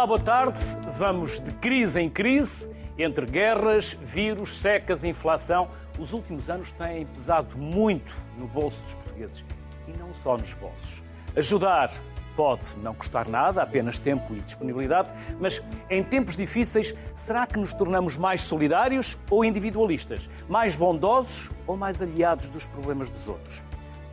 Olá, boa tarde. Vamos de crise em crise, entre guerras, vírus, secas, inflação. Os últimos anos têm pesado muito no bolso dos portugueses e não só nos bolsos. Ajudar pode não custar nada, apenas tempo e disponibilidade, mas em tempos difíceis, será que nos tornamos mais solidários ou individualistas? Mais bondosos ou mais aliados dos problemas dos outros?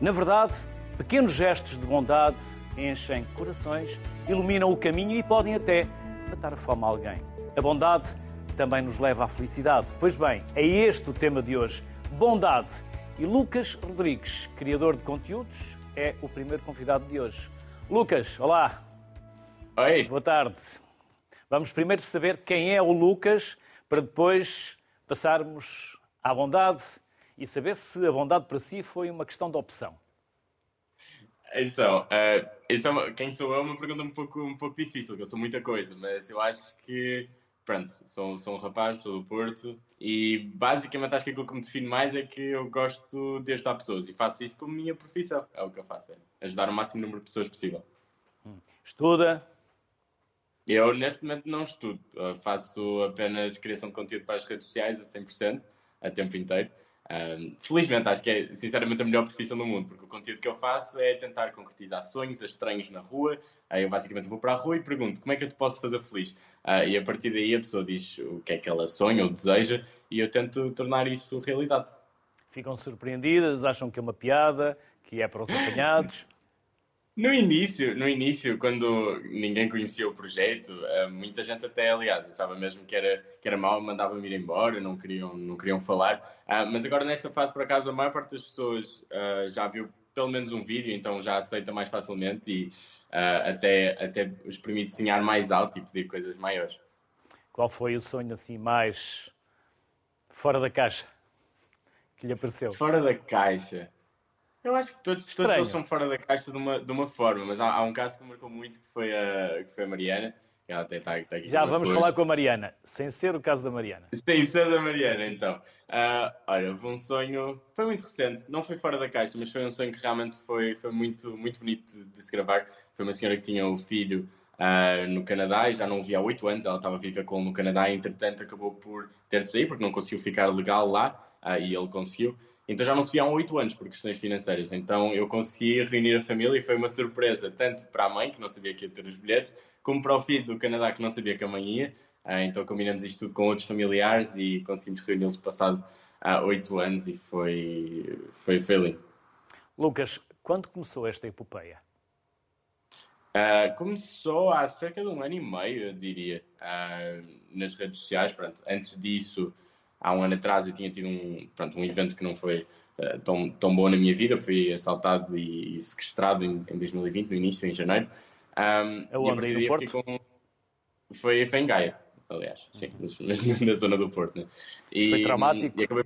Na verdade, pequenos gestos de bondade enchem corações, iluminam o caminho e podem até matar a fome a alguém. A bondade também nos leva à felicidade. Pois bem, é este o tema de hoje: bondade. E Lucas Rodrigues, criador de conteúdos, é o primeiro convidado de hoje. Lucas, olá. Oi. Boa tarde. Vamos primeiro saber quem é o Lucas, para depois passarmos à bondade e saber se a bondade para si foi uma questão de opção. Então, uh, é uma, quem sou eu é uma pergunta um pouco, um pouco difícil, porque eu sou muita coisa, mas eu acho que, pronto, sou, sou um rapaz, sou do Porto, e basicamente acho que aquilo que me define mais é que eu gosto de ajudar pessoas, e faço isso como minha profissão, é o que eu faço, é ajudar o máximo número de pessoas possível. Estuda? Eu, neste momento, não estudo, faço apenas criação de conteúdo para as redes sociais a 100%, a tempo inteiro, um, felizmente, acho que é sinceramente a melhor profissão do mundo, porque o conteúdo que eu faço é tentar concretizar sonhos a estranhos na rua. Aí eu basicamente vou para a rua e pergunto como é que eu te posso fazer feliz. Uh, e a partir daí a pessoa diz o que é que ela sonha ou deseja e eu tento tornar isso realidade. Ficam surpreendidas, acham que é uma piada, que é para os apanhados. No início, no início, quando ninguém conhecia o projeto, eh, muita gente até, aliás, achava mesmo que era, que era mau, mandava-me ir embora, não queriam, não queriam falar. Ah, mas agora, nesta fase, por acaso, a maior parte das pessoas ah, já viu pelo menos um vídeo, então já aceita mais facilmente e ah, até, até os permite sonhar mais alto e pedir coisas maiores. Qual foi o sonho assim mais fora da caixa que lhe apareceu? Fora da caixa. Eu acho que todos, todos eles são fora da caixa de uma, de uma forma, mas há, há um caso que me marcou muito que foi a, que foi a Mariana. Que ela está, está aqui Já vamos falar com a Mariana, sem ser o caso da Mariana. Sem ser da Mariana, então. Uh, olha, foi um sonho, foi muito recente, não foi fora da caixa, mas foi um sonho que realmente foi, foi muito, muito bonito de, de se gravar. Foi uma senhora que tinha um filho uh, no Canadá e já não o via há oito anos, ela estava viva com ele no Canadá e entretanto acabou por ter de sair porque não conseguiu ficar legal lá uh, e ele conseguiu. Então já não se via há oito anos por questões financeiras. Então eu consegui reunir a família e foi uma surpresa, tanto para a mãe, que não sabia que ia ter os bilhetes, como para o filho do Canadá, que não sabia que a mãe ia. Ah, então combinamos isto tudo com outros familiares e conseguimos reuni-los passado há oito anos e foi, foi, foi lindo. Lucas, quando começou esta epopeia? Uh, começou há cerca de um ano e meio, eu diria, uh, nas redes sociais. Pronto, antes disso, há um ano atrás eu tinha tido um, pronto, um evento que não foi uh, tão, tão bom na minha vida, fui assaltado e, e sequestrado em, em, 2020, no início, em janeiro. Um, Aonde aí do Porto? Com... Foi, foi em Gaia, aliás, sim, mas, mas na zona do Porto. Né? E, foi traumático? E acabei...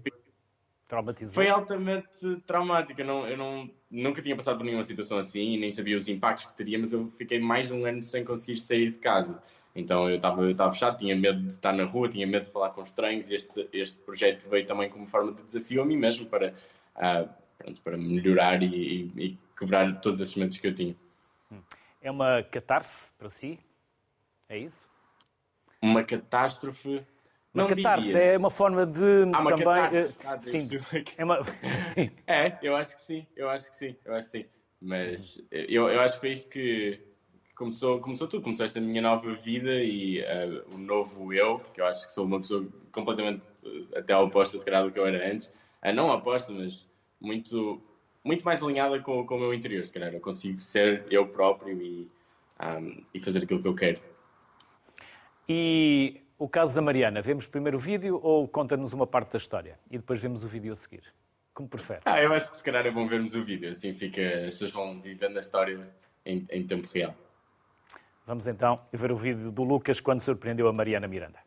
Traumatizou? Foi altamente traumático. Eu, não, eu não, nunca tinha passado por nenhuma situação assim e nem sabia os impactos que teria, mas eu fiquei mais de um ano sem conseguir sair de casa. Então eu estava eu fechado, tinha medo de estar na rua, tinha medo de falar com estranhos e este, este projeto veio também como forma de desafio a mim mesmo para, uh, pronto, para melhorar e, e, e, quebrar todos esses momentos que eu tinha. É uma catarse para si? É isso? Uma catástrofe. Uma catarse diria. é uma forma de ah, uma também. Catarse. Uh, sim, é, uma... sim. é, eu acho que sim, eu acho que sim, eu acho que sim. Mas eu, eu acho que foi isto que começou, começou tudo, começou esta minha nova vida e uh, o novo eu, que eu acho que sou uma pessoa completamente até oposta, se calhar, do que eu era antes. Uh, não oposta, mas muito, muito mais alinhada com, com o meu interior, se calhar. Eu consigo ser eu próprio e, um, e fazer aquilo que eu quero. E o caso da Mariana, vemos primeiro o vídeo ou conta-nos uma parte da história e depois vemos o vídeo a seguir? Como prefere? Ah, eu acho que se calhar é bom vermos o vídeo, assim fica, as pessoas vão vivendo a história em, em tempo real. Vamos então ver o vídeo do Lucas quando surpreendeu a Mariana Miranda.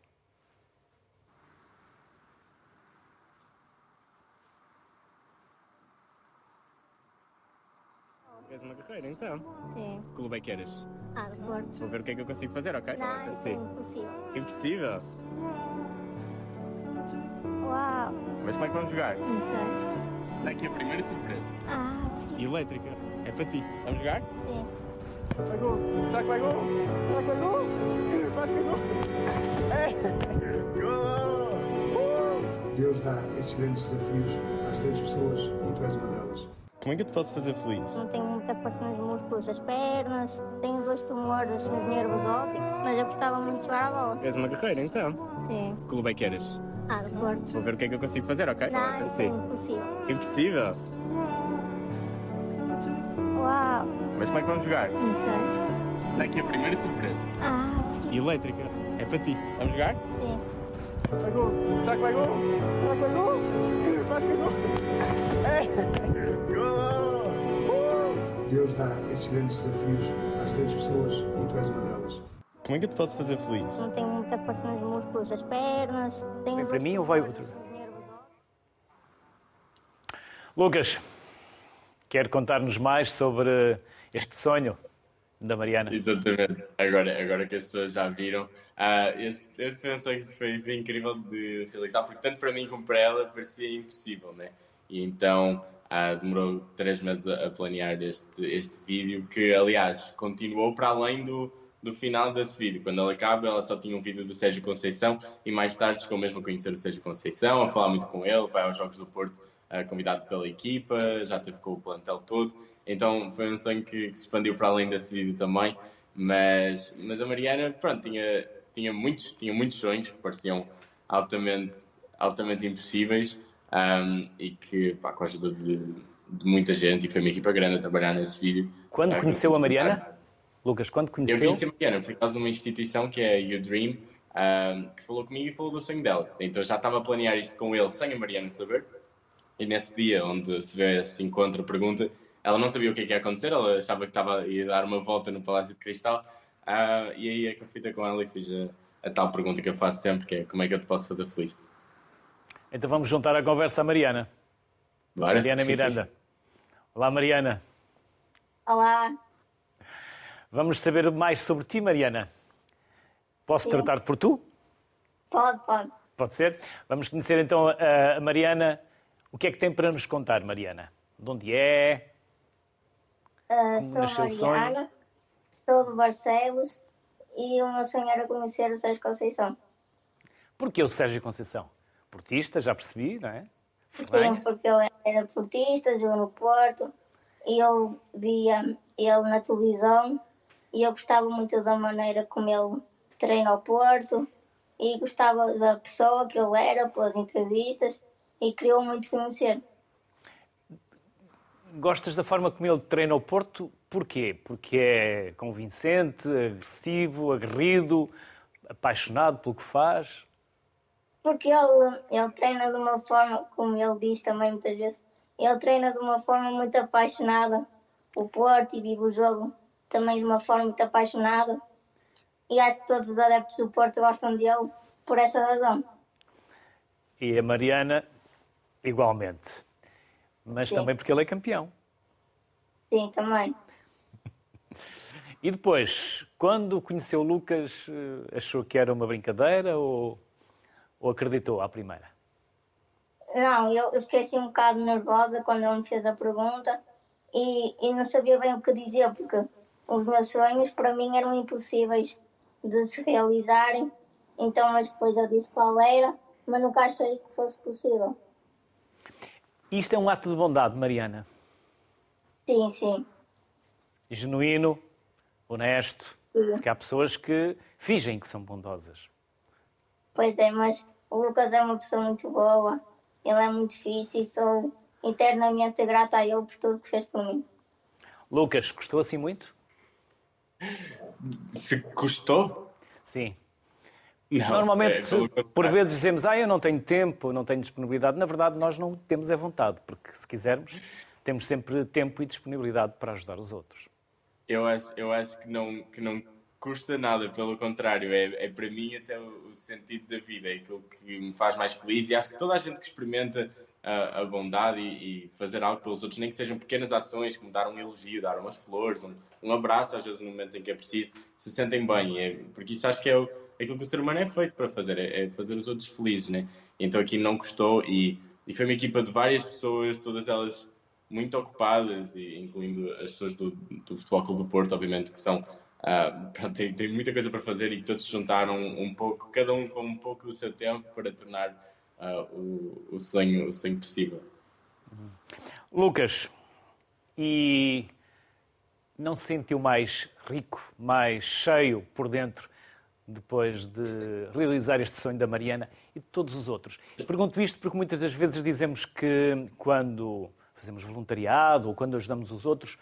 És uma guerreira, então? Sim. Que clube é que eres? Ah, do Porto. Vou ver o que é que eu consigo fazer, ok? Não, isso é impossível. Impossível? Uau. Mas como é que vamos jogar? Não sei. Dá aqui a primeira surpresa. Ah, Elétrica. É para ti. Vamos jogar? sim. Vai gol! Será que vai gol? Será que vai gol? Vai que gol! É! Gol! Deus dá estes grandes desafios às grandes pessoas e tu és uma delas. Como é que eu te posso fazer feliz? Não tenho muita força nos músculos das pernas, tenho dois tumores nos nervos ópticos, mas eu gostava muito de jogar a bola. És uma guerreira então? Sim. Que clube é que eras? Ah, do Porto. Vou ver o que é que eu consigo fazer, ok? Não, é impossível. Impossível! Uau, Mas como é que vamos jogar? não sei. Está aqui a primeira surpresa. Ah, Elétrica. É para ti. Vamos jogar? sim. Vai gol! Será que vai gol? Será que vai gol? Vai que gol! É! Gol! Deus dá estes grandes desafios às grandes pessoas e tu és uma delas. Como é que eu te posso fazer feliz? Não tenho muita força nos músculos das pernas, tenho Vem para mim ou vai outro? Lucas, quer contar-nos mais sobre este sonho da Mariana? Exatamente. Agora, agora que as pessoas já viram, ah, este, este sonho foi, foi incrível de realizar, porque tanto para mim como para ela parecia impossível, né? E então ah, demorou três meses a, planear este, este vídeo, que aliás continuou para além do, do final desse vídeo. Quando ele acaba, ela só tinha um vídeo do Sérgio Conceição e mais tarde ficou mesmo a conhecer o Sérgio Conceição, a falar muito com ele, vai aos Jogos do Porto ah, convidado pela equipa, já teve com o plantel todo. Então foi um sonho que, que se expandiu para além desse vídeo também. Mas, mas a Mariana, pronto, tinha, tinha, muitos, tinha muitos sonhos que pareciam altamente, altamente impossíveis um, e que, pá, com a ajuda de, de muita gente, e foi uma equipa grande a trabalhar nesse vídeo. Quando ah, conheceu a eu Mariana? Lucas, quando Eu conheceu? conheci a Mariana por causa de uma instituição que é You Dream, um, que falou comigo e falou do sonho dela. Então já estava a planear isto com ele sem a Mariana saber. E nesse dia onde se vê esse encontro, a pergunta, ela não sabia o que, é que ia acontecer, ela achava que estava a ir dar uma volta no Palácio de Cristal. Ah, e aí é que eu fui ter com ela e fiz a, a tal pergunta que eu faço sempre, que é como é que eu te posso fazer feliz? Então vamos juntar a conversa à Mariana. Bora? Mariana Miranda. Olá, Mariana. Olá, Vamos saber mais sobre ti, Mariana. Posso tratar-te por tu? pode, pode. Pode ser? Vamos conhecer então a a Mariana. O que é que tem para nos contar, Mariana? De onde é? Ah, sou sonho? Mariana, sou de Barcelos e o meu sonho era conhecer o Sérgio Conceição. Porquê o Sérgio Conceição? Portista, já percebi, não é? Sim, porque ele era portista, jogou no Porto e eu via ele na televisão e eu gostava muito da maneira como ele treina o Porto e gostava da pessoa que ele era pelas entrevistas e queria muito conhecer. Gostas da forma como ele treina o Porto? Porquê? Porque é convincente, agressivo, aguerrido, apaixonado pelo que faz? Porque ele, ele treina de uma forma, como ele diz também muitas vezes, ele treina de uma forma muito apaixonada o Porto e vive o jogo também de uma forma muito apaixonada. E acho que todos os adeptos do Porto gostam dele por essa razão. E a Mariana, igualmente. Mas Sim. também porque ele é campeão. Sim, também. E depois, quando conheceu o Lucas, eh, achou que era uma brincadeira ou, ou acreditou à primeira? Não, eu, eu fiquei assim um bocado nervosa quando ele me fez a pergunta e, e não sabia bem o que dizer, porque os meus sonhos para mim eram impossíveis de se realizarem. Então, mas depois eu disse qual era, mas nunca achei que fosse possível. Isto é um ato de bondade, Mariana. Sim, sim. Genuíno, honesto. Sim. Porque há pessoas que fingem que são bondosas. Pois é, mas o Lucas é uma pessoa muito boa, ele é muito fixe e sou eternamente grata a ele por tudo que fez por mim. Lucas, gostou assim muito? Se custou? Sim. Não. Normalmente, é, por vezes dizemos, ah, eu não tenho tempo, não tenho disponibilidade. Na verdade, nós não temos é vontade, porque se quisermos, temos sempre tempo e disponibilidade para ajudar os outros. Eu acho, eu acho que, não, que não custa nada, pelo contrário, é, é para mim até o, o sentido da vida, é aquilo que me faz mais feliz e acho que toda a gente que experimenta a, a bondade e, e fazer algo pelos outros, nem que sejam pequenas ações, como dar um elogio, dar umas flores, um, um abraço, às vezes no momento em que é preciso, se sentem bem, é, porque isso acho que é o, aquilo que o ser humano é feito para fazer, é, é fazer os outros felizes, né? Então aqui não custou e, e foi uma equipa de várias pessoas, todas elas muito ocupadas, e incluindo as pessoas do, do Futebol Clube do Porto, obviamente, que são uh, tem, tem muita coisa para fazer e todos juntaram um pouco, cada um com um pouco do seu tempo para tornar uh, o, o, sonho, o sonho possível. Lucas, e não se sentiu mais rico, mais cheio por dentro depois de realizar este sonho da Mariana e de todos os outros? Pergunto isto porque muitas das vezes dizemos que quando fazemos voluntariado ou quando ajudamos os outros,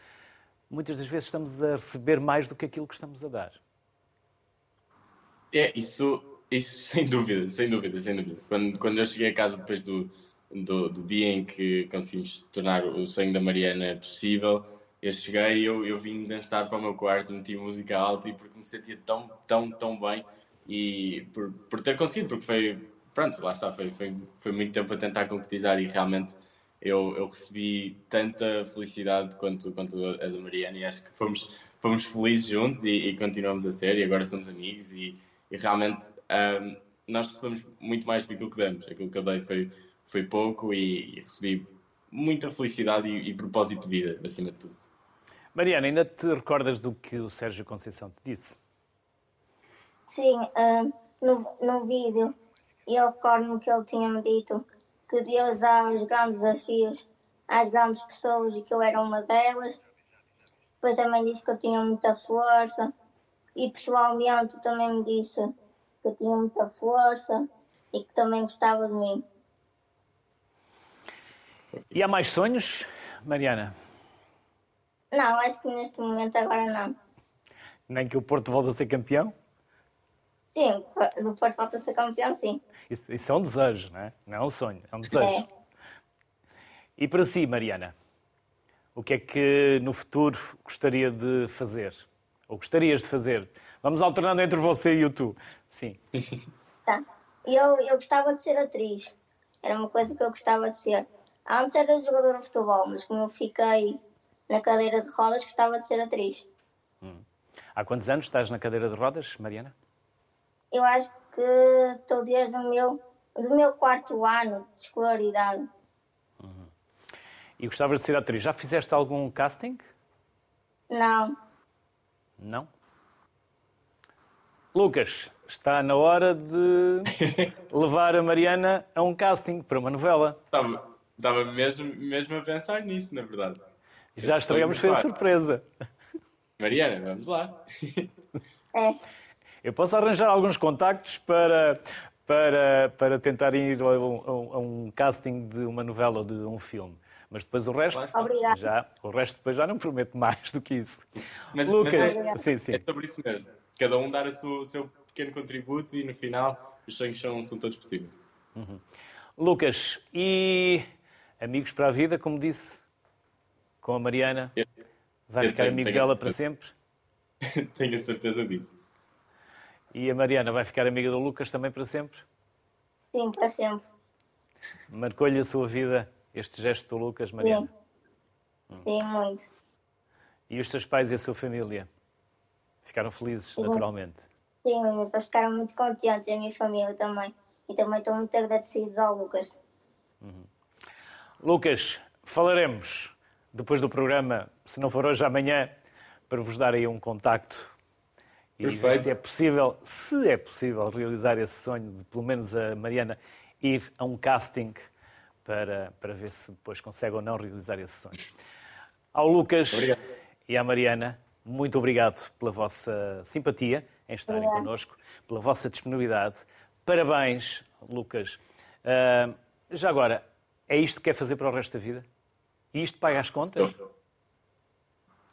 muitas das vezes estamos a receber mais do que aquilo que estamos a dar. É, isso, isso sem dúvida, sem dúvida, sem dúvida. Quando, quando eu cheguei a casa depois do, do, do dia em que conseguimos tornar o sonho da Mariana possível, eu cheguei eu, eu vim dançar para o meu quarto, meti música alta e porque me sentia tão, tão, tão bem e por, por ter conseguido, porque foi, pronto, lá está, foi, foi, foi muito tempo a tentar concretizar e realmente eu, eu recebi tanta felicidade quanto, quanto a da Mariana e acho que fomos, fomos felizes juntos e, e continuamos a ser e agora somos amigos e, e realmente um, nós recebemos muito mais do que aquilo que damos. Aquilo que eu dei foi, foi pouco e, e recebi muita felicidade e, e, propósito de vida, acima de tudo. Mariana, ainda te recordas do que o Sérgio Conceição te disse? Sim, uh, no, no vídeo eu recordo-me que ele tinha-me dito que Deus dá os grandes desafios às grandes pessoas e que eu era uma delas. Depois também disse que eu tinha muita força e pessoalmente também me disse que eu tinha muita força e que também gostava de mim. E há mais sonhos, Mariana? Não, acho que neste momento agora não. Nem que o Porto volte a ser campeão? Sim, do Porto volta a ser campeão, sim. Isso, isso, é um desejo, não é? Não é um sonho, é um desejo. É. E para si, Mariana, o que é que no futuro gostaria de fazer? Ou gostarias de fazer? Vamos alternando entre você e o tu. Sim. Tá. Eu, eu gostava de ser atriz. Era uma coisa que eu gostava de ser. Antes era jogadora de futebol, mas como eu fiquei na cadeira de rodas, gostava de ser atriz. Hum. Há quantos anos estás na cadeira de rodas, Mariana? Eu acho que estou desde o meu, do meu quarto ano de escolaridade. Uhum. E gostavas de ser atriz. Já fizeste algum casting? Não. Não? Lucas, está na hora de levar a Mariana a um casting para uma novela. Estava, estava mesmo, mesmo a pensar nisso, na verdade. Já estragamos, foi a surpresa. Mariana, vamos lá. É. Eu posso arranjar alguns contactos para, para, para tentar ir a um, a um casting de uma novela ou de um filme. Mas depois o resto, já, o resto depois já não prometo mais do que isso. Mas, Lucas, mas é, sim, sim. é sobre isso mesmo. Cada um dar sua, o seu pequeno contributo e no final os sonhos são, são todos possíveis. Uhum. Lucas, e amigos para a vida, como disse, com a Mariana, eu, vai eu ficar tenho, amigo tenho dela para sempre? tenho a certeza disso. E a Mariana vai ficar amiga do Lucas também para sempre? Sim, para sempre. Marcou-lhe a sua vida este gesto do Lucas, Mariana? Sim, Sim muito. E os seus pais e a sua família? Ficaram felizes, Sim. naturalmente? Sim, meus pais ficaram muito contentes, a minha família também. E também estão muito agradecidos ao Lucas. Uhum. Lucas, falaremos depois do programa, se não for hoje, amanhã, para vos dar aí um contacto e ver se é possível, se é possível, realizar esse sonho de pelo menos a Mariana ir a um casting para, para ver se depois consegue ou não realizar esse sonho. Ao Lucas obrigado. e à Mariana, muito obrigado pela vossa simpatia em estarem obrigado. connosco, pela vossa disponibilidade. Parabéns, Lucas. Uh, já agora, é isto que quer fazer para o resto da vida? E isto paga as contas? Estou.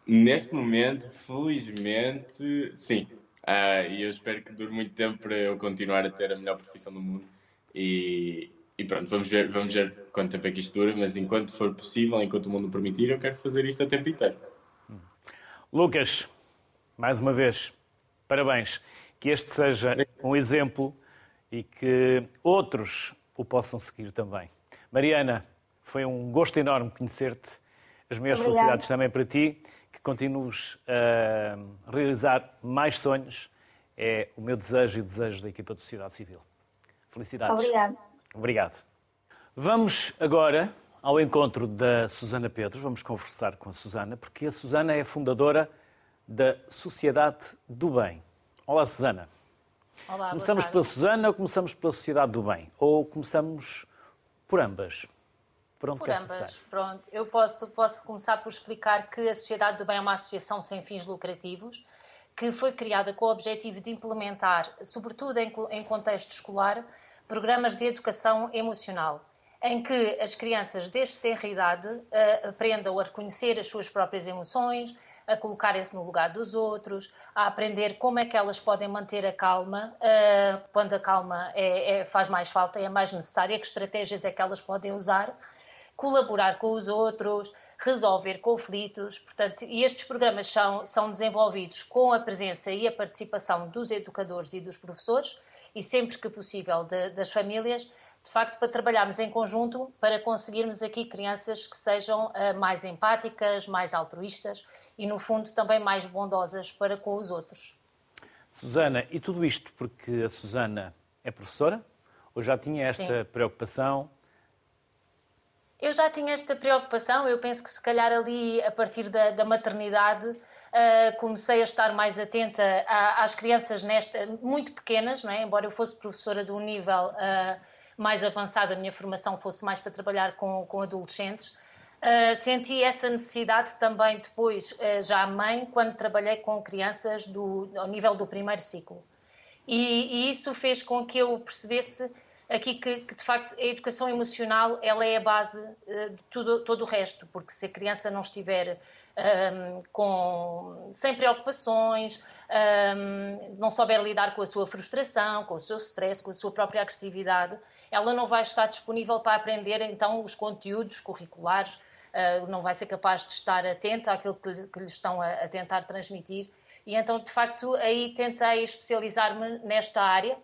Neste momento, felizmente, sim. Uh, e eu espero que dure muito tempo para eu continuar a ter a melhor profissão do mundo. E, e pronto, vamos ver, vamos ver quanto tempo é que isto dura, mas enquanto for possível, enquanto o mundo permitir, eu quero fazer isto a tempo inteiro. Lucas, mais uma vez, parabéns. Que este seja um exemplo e que outros o possam seguir também. Mariana, foi um gosto enorme conhecer-te. As minhas Obrigada. felicidades também para ti continues a realizar mais sonhos. É o meu desejo e o desejo da equipa de Sociedade Civil. Felicidades. Obrigado. Obrigado. Vamos agora ao encontro da Susana Pedro. Vamos conversar com a Susana, porque a Susana é fundadora da Sociedade do Bem. Olá, Susana. Olá, começamos pela Susana ou começamos pela Sociedade do Bem? Ou começamos por ambas? Por, onde por ambas, começar? pronto. Eu posso, posso começar por explicar que a Sociedade do Bem é uma associação sem fins lucrativos que foi criada com o objetivo de implementar, sobretudo em, em contexto escolar, programas de educação emocional em que as crianças desde tenra idade uh, aprendam a reconhecer as suas próprias emoções, a colocarem-se no lugar dos outros, a aprender como é que elas podem manter a calma uh, quando a calma é, é, faz mais falta e é mais necessária, que estratégias é que elas podem usar, colaborar com os outros, resolver conflitos. Portanto, e estes programas são, são desenvolvidos com a presença e a participação dos educadores e dos professores e sempre que possível de, das famílias de facto, para trabalharmos em conjunto para conseguirmos aqui crianças que sejam uh, mais empáticas, mais altruístas e, no fundo, também mais bondosas para com os outros. Susana, e tudo isto porque a Susana é professora? Ou já tinha esta Sim. preocupação? Eu já tinha esta preocupação, eu penso que se calhar ali, a partir da, da maternidade, uh, comecei a estar mais atenta a, às crianças nesta, muito pequenas, não é? embora eu fosse professora de um nível uh, mais avançada, a minha formação fosse mais para trabalhar com, com adolescentes. Uh, senti essa necessidade também depois, já mãe, quando trabalhei com crianças do, ao nível do primeiro ciclo. E, e isso fez com que eu percebesse aqui que, que, de facto a educação emocional ela é a base uh, de tudo, todo o resto, porque se a criança não estiver um, com, sem preocupações, um, não souber lidar com a sua frustração, com o seu stress, com a sua própria agressividade, ela não vai estar disponível para aprender então os conteúdos curriculares, uh, não vai ser capaz de estar atenta àquilo que, lhe, que lhe estão a, a, tentar transmitir. E então, de facto, aí tentei especializar-me nesta área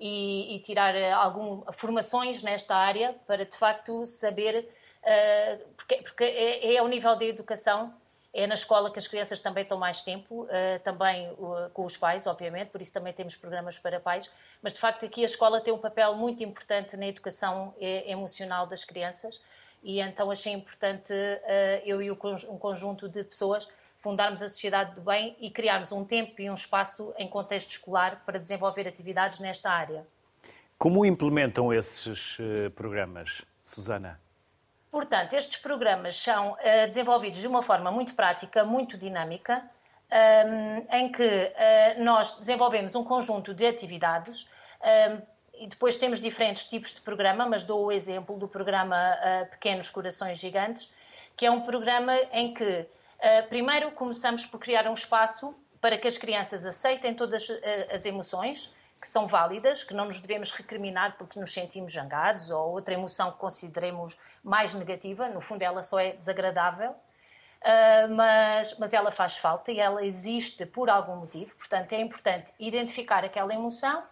e, e tirar ah, algumas formações nesta área para, de facto, saber, uh, porque, porque é, é ao nível da educação é na escola que as crianças também estão mais tempo, uh, também uh, com os pais, obviamente, por isso também temos programas para pais, mas de facto aqui a escola tem um papel muito importante na educação eh, emocional das crianças e então achei importante eu e um conjunto de pessoas fundarmos a Sociedade do Bem e criarmos um tempo e um espaço em contexto escolar para desenvolver atividades nesta área. Como implementam esses programas, Susana? Portanto, estes programas são uh, desenvolvidos de uma forma muito prática, muito dinâmica, um, ehm, em que uh, nós desenvolvemos um conjunto de atividades um, ehm, e depois temos diferentes tipos de programa, mas dou o exemplo do programa uh, Pequenos Corações Gigantes, que é um programa em que primeiro começamos por criar um espaço para que as crianças aceitem todas as emoções, que são válidas, que não nos devemos recriminar porque nos sentimos jangados ou outra emoção que consideremos mais negativa, no fundo ela só é desagradável, uh, mas, mas ela faz falta e ela existe por algum motivo, portanto é importante identificar aquela emoção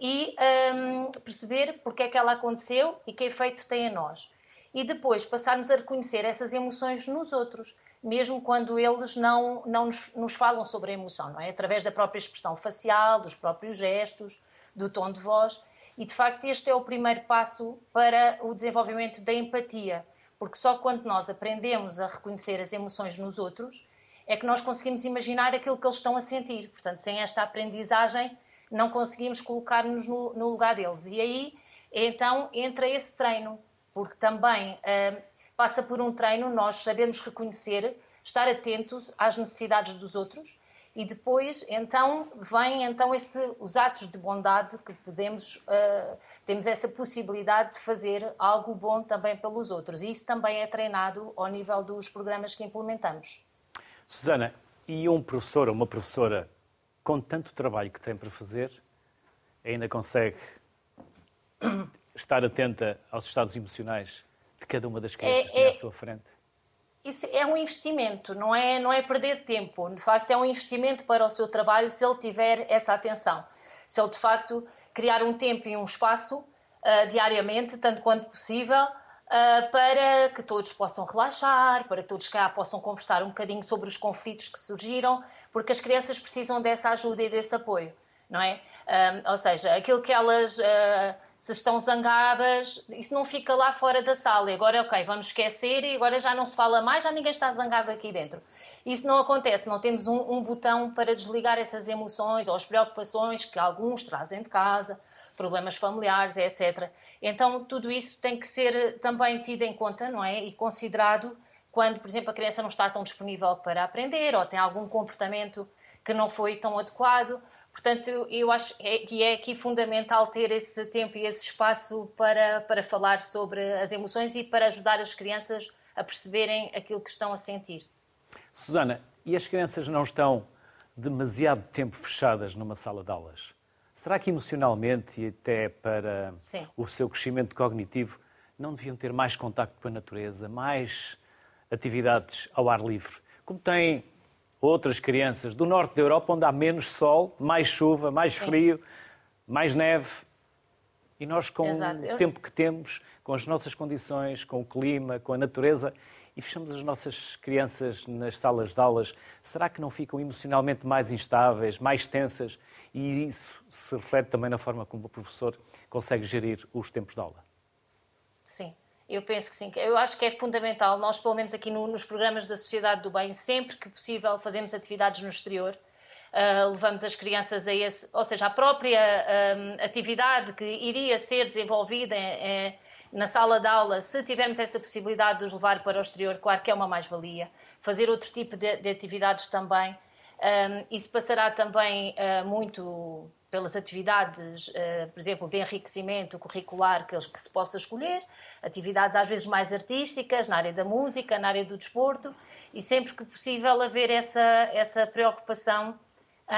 e um, perceber porque é que ela aconteceu e que efeito tem a nós. E depois passarmos a reconhecer essas emoções nos outros mesmo quando eles não, não nos, nos, falam sobre a emoção, não é? Através da própria expressão facial, dos próprios gestos, do tom de voz. E de facto, este é o primeiro passo para o desenvolvimento da empatia, porque só quando nós aprendemos a reconhecer as emoções nos outros é que nós conseguimos imaginar aquilo que eles estão a sentir. Portanto, sem esta aprendizagem, não conseguimos colocar-nos no, no, lugar deles. E aí, então, entra esse treino, porque também. Uh, passa por um treino, nós sabemos reconhecer, estar atentos às necessidades dos outros e depois então vem então esse, os atos de bondade que podemos uh, temos essa possibilidade de fazer algo bom também pelos outros e isso também é treinado ao nível dos programas que implementamos. Susana, e um professor ou uma professora com tanto trabalho que tem para fazer ainda consegue estar atenta aos estados emocionais de cada uma das crianças é, que é, à sua frente? Isso é um investimento, não é, não é perder tempo. De facto, é um investimento para o seu trabalho se ele tiver essa atenção. Se ele, de facto, criar um tempo e um espaço uh, diariamente, tanto quanto possível, uh, para que todos possam relaxar, para que todos cá possam conversar um bocadinho sobre os conflitos que surgiram, porque as crianças precisam dessa ajuda e desse apoio. Não é? Ou seja, aquilo que elas, uh, se estão zangadas, isso não fica lá fora da sala. E agora, ok, vamos esquecer e agora já não se fala mais, já ninguém está zangado aqui dentro. Isso não acontece, não temos um, um botão para desligar essas emoções ou as preocupações que alguns trazem de casa, problemas familiares, etc. Então, tudo isso tem que ser também tido em conta, não é? E considerado quando, por exemplo, a criança não está tão disponível para aprender ou tem algum comportamento que não foi tão adequado. Portanto, eu acho que é aqui fundamental ter esse tempo e esse espaço para, para falar sobre as emoções e para ajudar as crianças a perceberem aquilo que estão a sentir. Susana, e as crianças não estão demasiado tempo fechadas numa sala de aulas? Será que emocionalmente e até para Sim. o seu crescimento cognitivo não deviam ter mais contacto com a natureza, mais atividades ao ar livre? Como têm outras crianças do norte da Europa, onde há menos sol, mais chuva, mais Sim. frio, mais neve. E nós, com Exato. o tempo que temos, com as nossas condições, com o clima, com a natureza, e fechamos as nossas crianças nas salas de aulas, será que não ficam emocionalmente mais instáveis, mais tensas? E isso se reflete também na forma como o professor consegue gerir os tempos de aula? Sim. Eu penso que sim. Eu acho que é fundamental. Nós, pelo menos aqui no, nos programas da Sociedade do Bem, sempre que possível, fazemos atividades no exterior. Uh, levamos as crianças a esse, ou seja, a própria um, atividade que iria ser desenvolvida é, na sala de aula, se tivermos essa possibilidade de os levar para o exterior, claro que é uma mais-valia. Fazer outro tipo de, de atividades também. Um, isso passará também uh, muito pelas atividades, uh, por exemplo, de enriquecimento curricular que, que se possa escolher, atividades às vezes mais artísticas, na área da música, na área do desporto, e sempre que possível haver essa, essa preocupação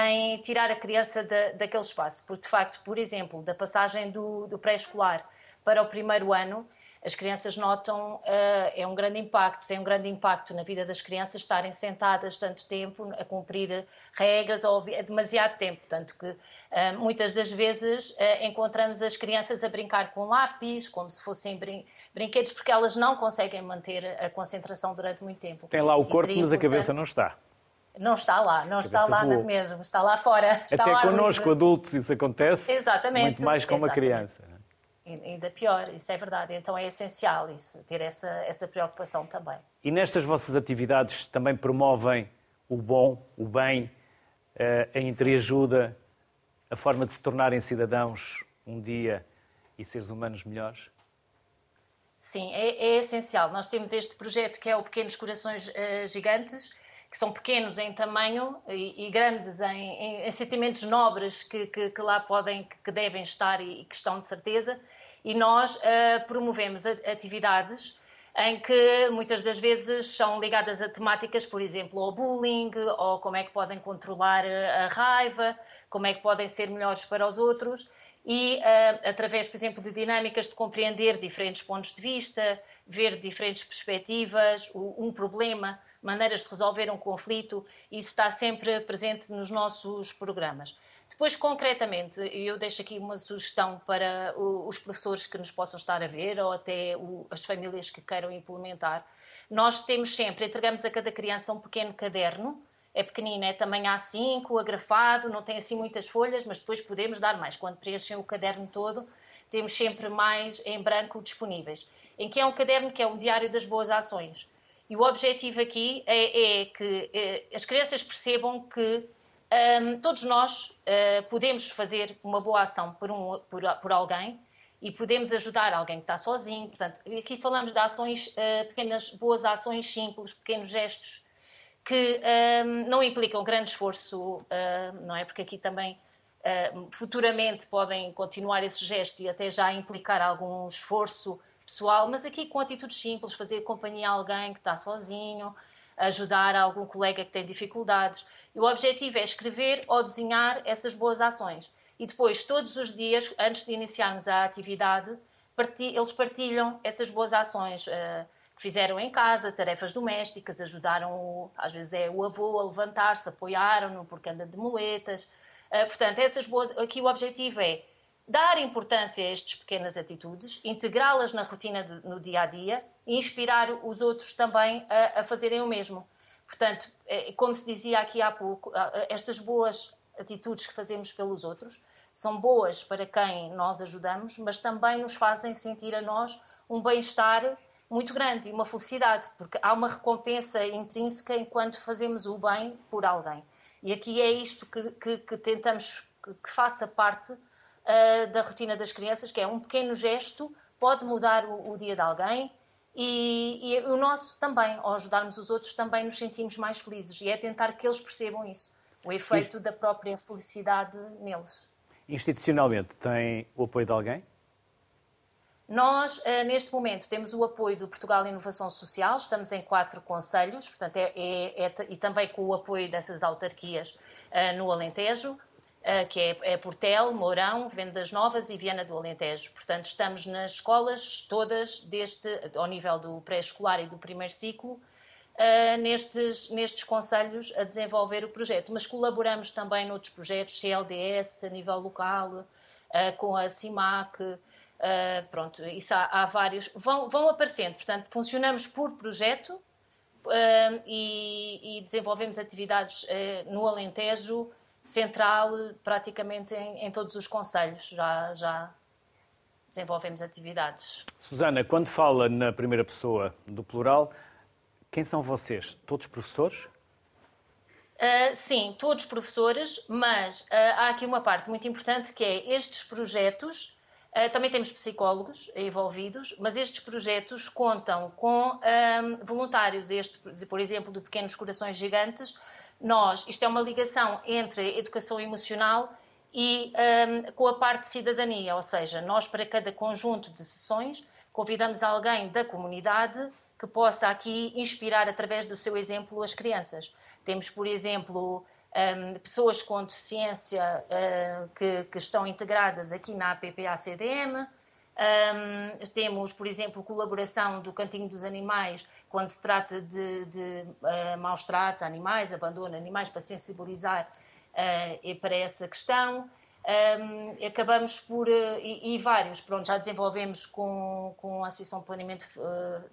em tirar a criança da, daquele espaço. Porque, de facto, por exemplo, da passagem do, do pré-escolar para o primeiro ano, as crianças notam, uh, é um grande impacto, tem um grande impacto na vida das crianças estarem sentadas tanto tempo a cumprir regras ou é demasiado tempo, tanto que uh, muitas das vezes uh, encontramos as crianças a brincar com lápis, como se fossem brin brinquedos, porque elas não conseguem manter a concentração durante muito tempo. Tem lá o corpo, mas a cabeça não está. Não está lá, não está lá voou. mesmo, está lá fora. Está Até connosco, adultos, isso acontece. Exatamente. Muito mais com uma criança ainda pior, isso é verdade. Então é essencial isso, ter essa, essa preocupação também. E nestas vossas atividades também promovem o bom, o bem, eh, a entreajuda, a forma de se tornarem cidadãos um dia e seres humanos melhores? Sim, é, é essencial. Nós temos este projeto que é o Pequenos Corações uh, Gigantes, que são pequenos em tamanho e, e grandes em, em, em, sentimentos nobres que, que, que lá podem, que, devem estar e, e, que estão de certeza. E nós uh, promovemos atividades em que muitas das vezes são ligadas a temáticas, por exemplo, ao bullying, ou como é que podem controlar a raiva, como é que podem ser melhores para os outros, e uh, através, por exemplo, de dinâmicas de compreender diferentes pontos de vista, ver diferentes perspectivas, um problema maneiras de resolver um conflito, isso está sempre presente nos nossos programas. Depois, concretamente, eu deixo aqui uma sugestão para os professores que nos possam estar a ver ou até as famílias que queiram implementar. Nós temos sempre, entregamos a cada criança um pequeno caderno, é pequenino, é também A5, agrafado, não tem assim muitas folhas, mas depois podemos dar mais. Quando preenchem o caderno todo, temos sempre mais em branco disponíveis. Em que é um caderno que é um diário das boas ações. E o objetivo aqui é, é que é, as crianças percebam que um, todos nós uh, podemos fazer uma boa ação por, um, por, por, alguém e podemos ajudar alguém que está sozinho. Portanto, aqui falamos de ações, uh, pequenas boas ações simples, pequenos gestos que um, não implicam grande esforço, uh, não é? Porque aqui também futuramente podem continuar esse gesto e até já implicar algum esforço pessoal, mas aqui com atitudes simples, fazer companhia a alguém que está sozinho, ajudar algum colega que tem dificuldades. E o objetivo é escrever ou desenhar essas boas ações. E depois, todos os dias, antes de iniciarmos a atividade, eles partilham essas boas ações uh, que fizeram em casa, tarefas domésticas, ajudaram, às vezes é o avô a levantar-se, apoiaram-no porque anda de muletas. Uh, portanto, essas boas, aqui o objetivo é dar importância a estas pequenas atitudes, integrá-las na rotina de, no dia a dia e inspirar os outros também a, a fazerem o mesmo. Portanto, é, como se dizia aqui há pouco, estas boas atitudes que fazemos pelos outros são boas para quem nós ajudamos, mas também nos fazem sentir a nós um bem-estar muito grande e uma felicidade, porque há uma recompensa intrínseca enquanto fazemos o bem por alguém. E aqui é isto que, que, que tentamos que, que, faça parte uh, da rotina das crianças, que é um pequeno gesto pode mudar o, o dia de alguém e, e, o nosso também, ao ajudarmos os outros, também nos sentimos mais felizes e é tentar que eles percebam isso, o efeito da própria felicidade neles. Institucionalmente, tem o apoio de alguém? Nós, eh, neste momento, temos o apoio do Portugal Inovação Social, estamos em quatro conselhos, portanto, é, é, é, e também com o apoio dessas autarquias uh, no Alentejo, que é, é Portel, Mourão, Vendas Novas e Viana do Alentejo. Portanto, estamos nas escolas todas, deste, ao nível do pré-escolar e do primeiro ciclo, uh, nestes, nestes conselhos a desenvolver o projeto. Mas colaboramos também noutros projetos, CLDS, a nível local, uh, com a CIMAC, uh, pronto, isso há, há, vários, vão, vão aparecendo, portanto, funcionamos por projeto e, e, desenvolvemos atividades no Alentejo Central, praticamente em, em todos os conselhos, já, já desenvolvemos atividades. Susana, quando fala na primeira pessoa do plural, quem são vocês? Todos professores? Uh, sim, todos professores, mas uh, há aqui uma parte muito importante que é estes projetos. Uh, também temos psicólogos envolvidos, mas estes projetos contam com voluntários. Este, por exemplo, do Pequenos Corações Gigantes, nós, isto é uma ligação entre a educação emocional e um, com a parte de cidadania, ou seja, nós para cada conjunto de sessões convidamos alguém da comunidade que possa aqui inspirar através do seu exemplo as crianças. Temos, por exemplo, um, pessoas com deficiência uh, que, que, estão integradas aqui na APPA-CDM. Um, temos, por exemplo, colaboração do Cantinho dos Animais quando se trata de, de uh, maus tratos a animais, abandono animais, para sensibilizar uh, para essa questão. Um, acabamos por, uh, e, e, vários, pronto, já desenvolvemos com, com a Associação de Planeamento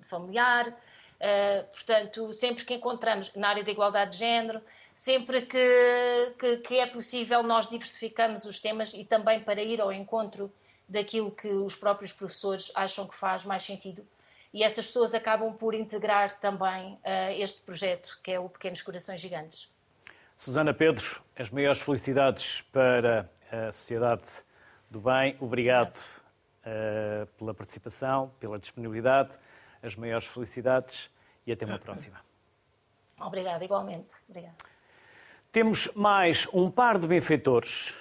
Familiar, uh, portanto, sempre que encontramos na área da igualdade de género, sempre que, que, que, é possível, nós diversificamos os temas e também para ir ao encontro daquilo que os próprios professores acham que faz mais sentido. E essas pessoas acabam por integrar também este projeto, que é o Pequenos Corações Gigantes. Susana Pedro, as maiores felicidades para a Sociedade do Bem. Obrigado uh, pela participação, pela disponibilidade, as maiores felicidades e até uma próxima. Obrigada, igualmente. Obrigada. Temos mais um par de benfeitores.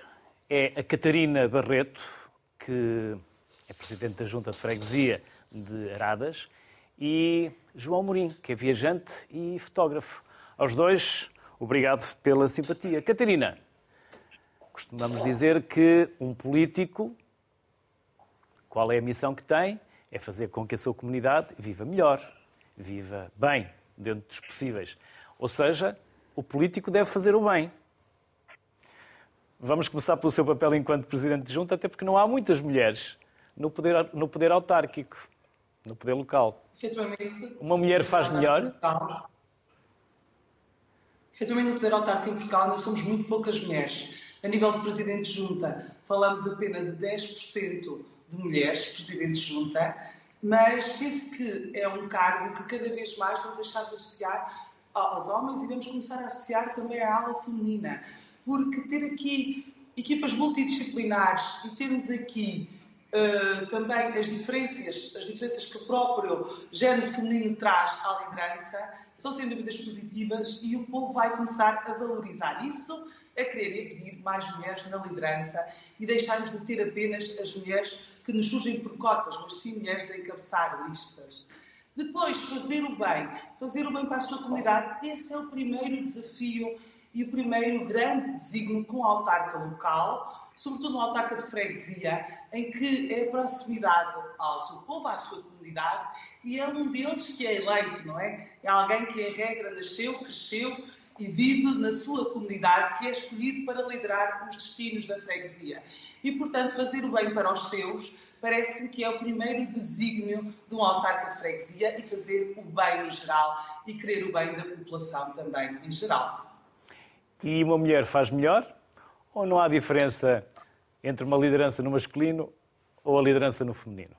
É a Catarina Barreto, que é Presidente da Junta de Freguesia de Aradas, e João Morim, que é viajante e fotógrafo. Aos dois, obrigado pela simpatia. Catarina, Costumamos dizer que um político, qual é a missão que tem? É fazer com que a sua comunidade viva melhor, viva bem, dentro dos possíveis. Ou seja, o político deve fazer o bem. Vamos começar pelo seu papel enquanto Presidente de Junta, até porque não há muitas mulheres no poder, no poder autárquico, no poder local. Efetivamente, Uma mulher faz melhor? Efetivamente, no poder autárquico em Portugal ainda somos muito poucas mulheres. A nível de presidente de junta, falamos apenas de 10% de mulheres presidentes de junta, mas penso que é um cargo que cada vez mais vamos deixar de associar aos homens e vamos começar a associar também à ala feminina, porque ter aqui equipas multidisciplinares e termos aqui uh, também as diferenças, as diferenças que o próprio género feminino traz à liderança são sem dúvidas positivas e o povo vai começar a valorizar isso a querer pedir mais mulheres na liderança e deixarmos de ter apenas as mulheres que nos surgem por cotas, mas sim mulheres a encabeçar listas. Depois, fazer o bem, fazer o bem para a sua comunidade, esse é o primeiro desafio e o primeiro grande desígnio com a autarca local, sobretudo uma autarca de freguesia, em que é a proximidade ao seu povo, à sua comunidade, e é um deles que é eleito, não é? É alguém que, em regra, nasceu, cresceu e vive na sua comunidade, que é escolhido para liderar os destinos da freguesia. E, portanto, fazer o bem para os seus parece-me que é o primeiro desígnio de um autarca de freguesia e fazer o bem no geral e querer o bem da população também em geral. E uma mulher faz melhor? ou não há diferença entre uma liderança no masculino ou a liderança no feminino?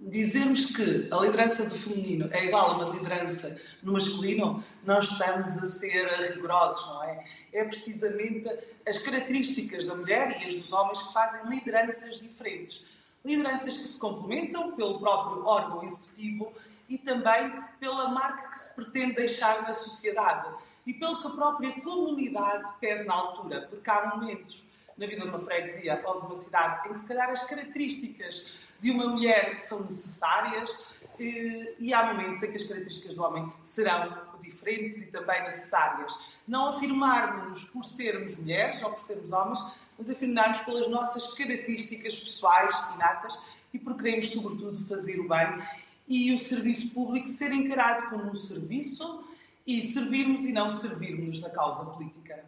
Dizermos que a liderança do feminino é igual a uma liderança no masculino, nós estamos a ser rigorosos, não é? É precisamente as características da mulher e as dos homens que fazem lideranças diferentes. Lideranças que se complementam pelo próprio órgão executivo e também pela marca que se pretende deixar na sociedade e pelo que a própria comunidade pede na altura, porque há momentos na vida de uma freguesia ou de uma cidade em que se calhar as características de uma mulher são necessárias eh, e há momentos em que as características do homem serão diferentes e também necessárias. Não afirmarmos por sermos mulheres ou por sermos homens, mas afirmarmos pelas nossas características pessoais inatas e por queremos, sobretudo, fazer o bem e o serviço público ser encarado como um serviço e servirmos e não servirmos da causa política.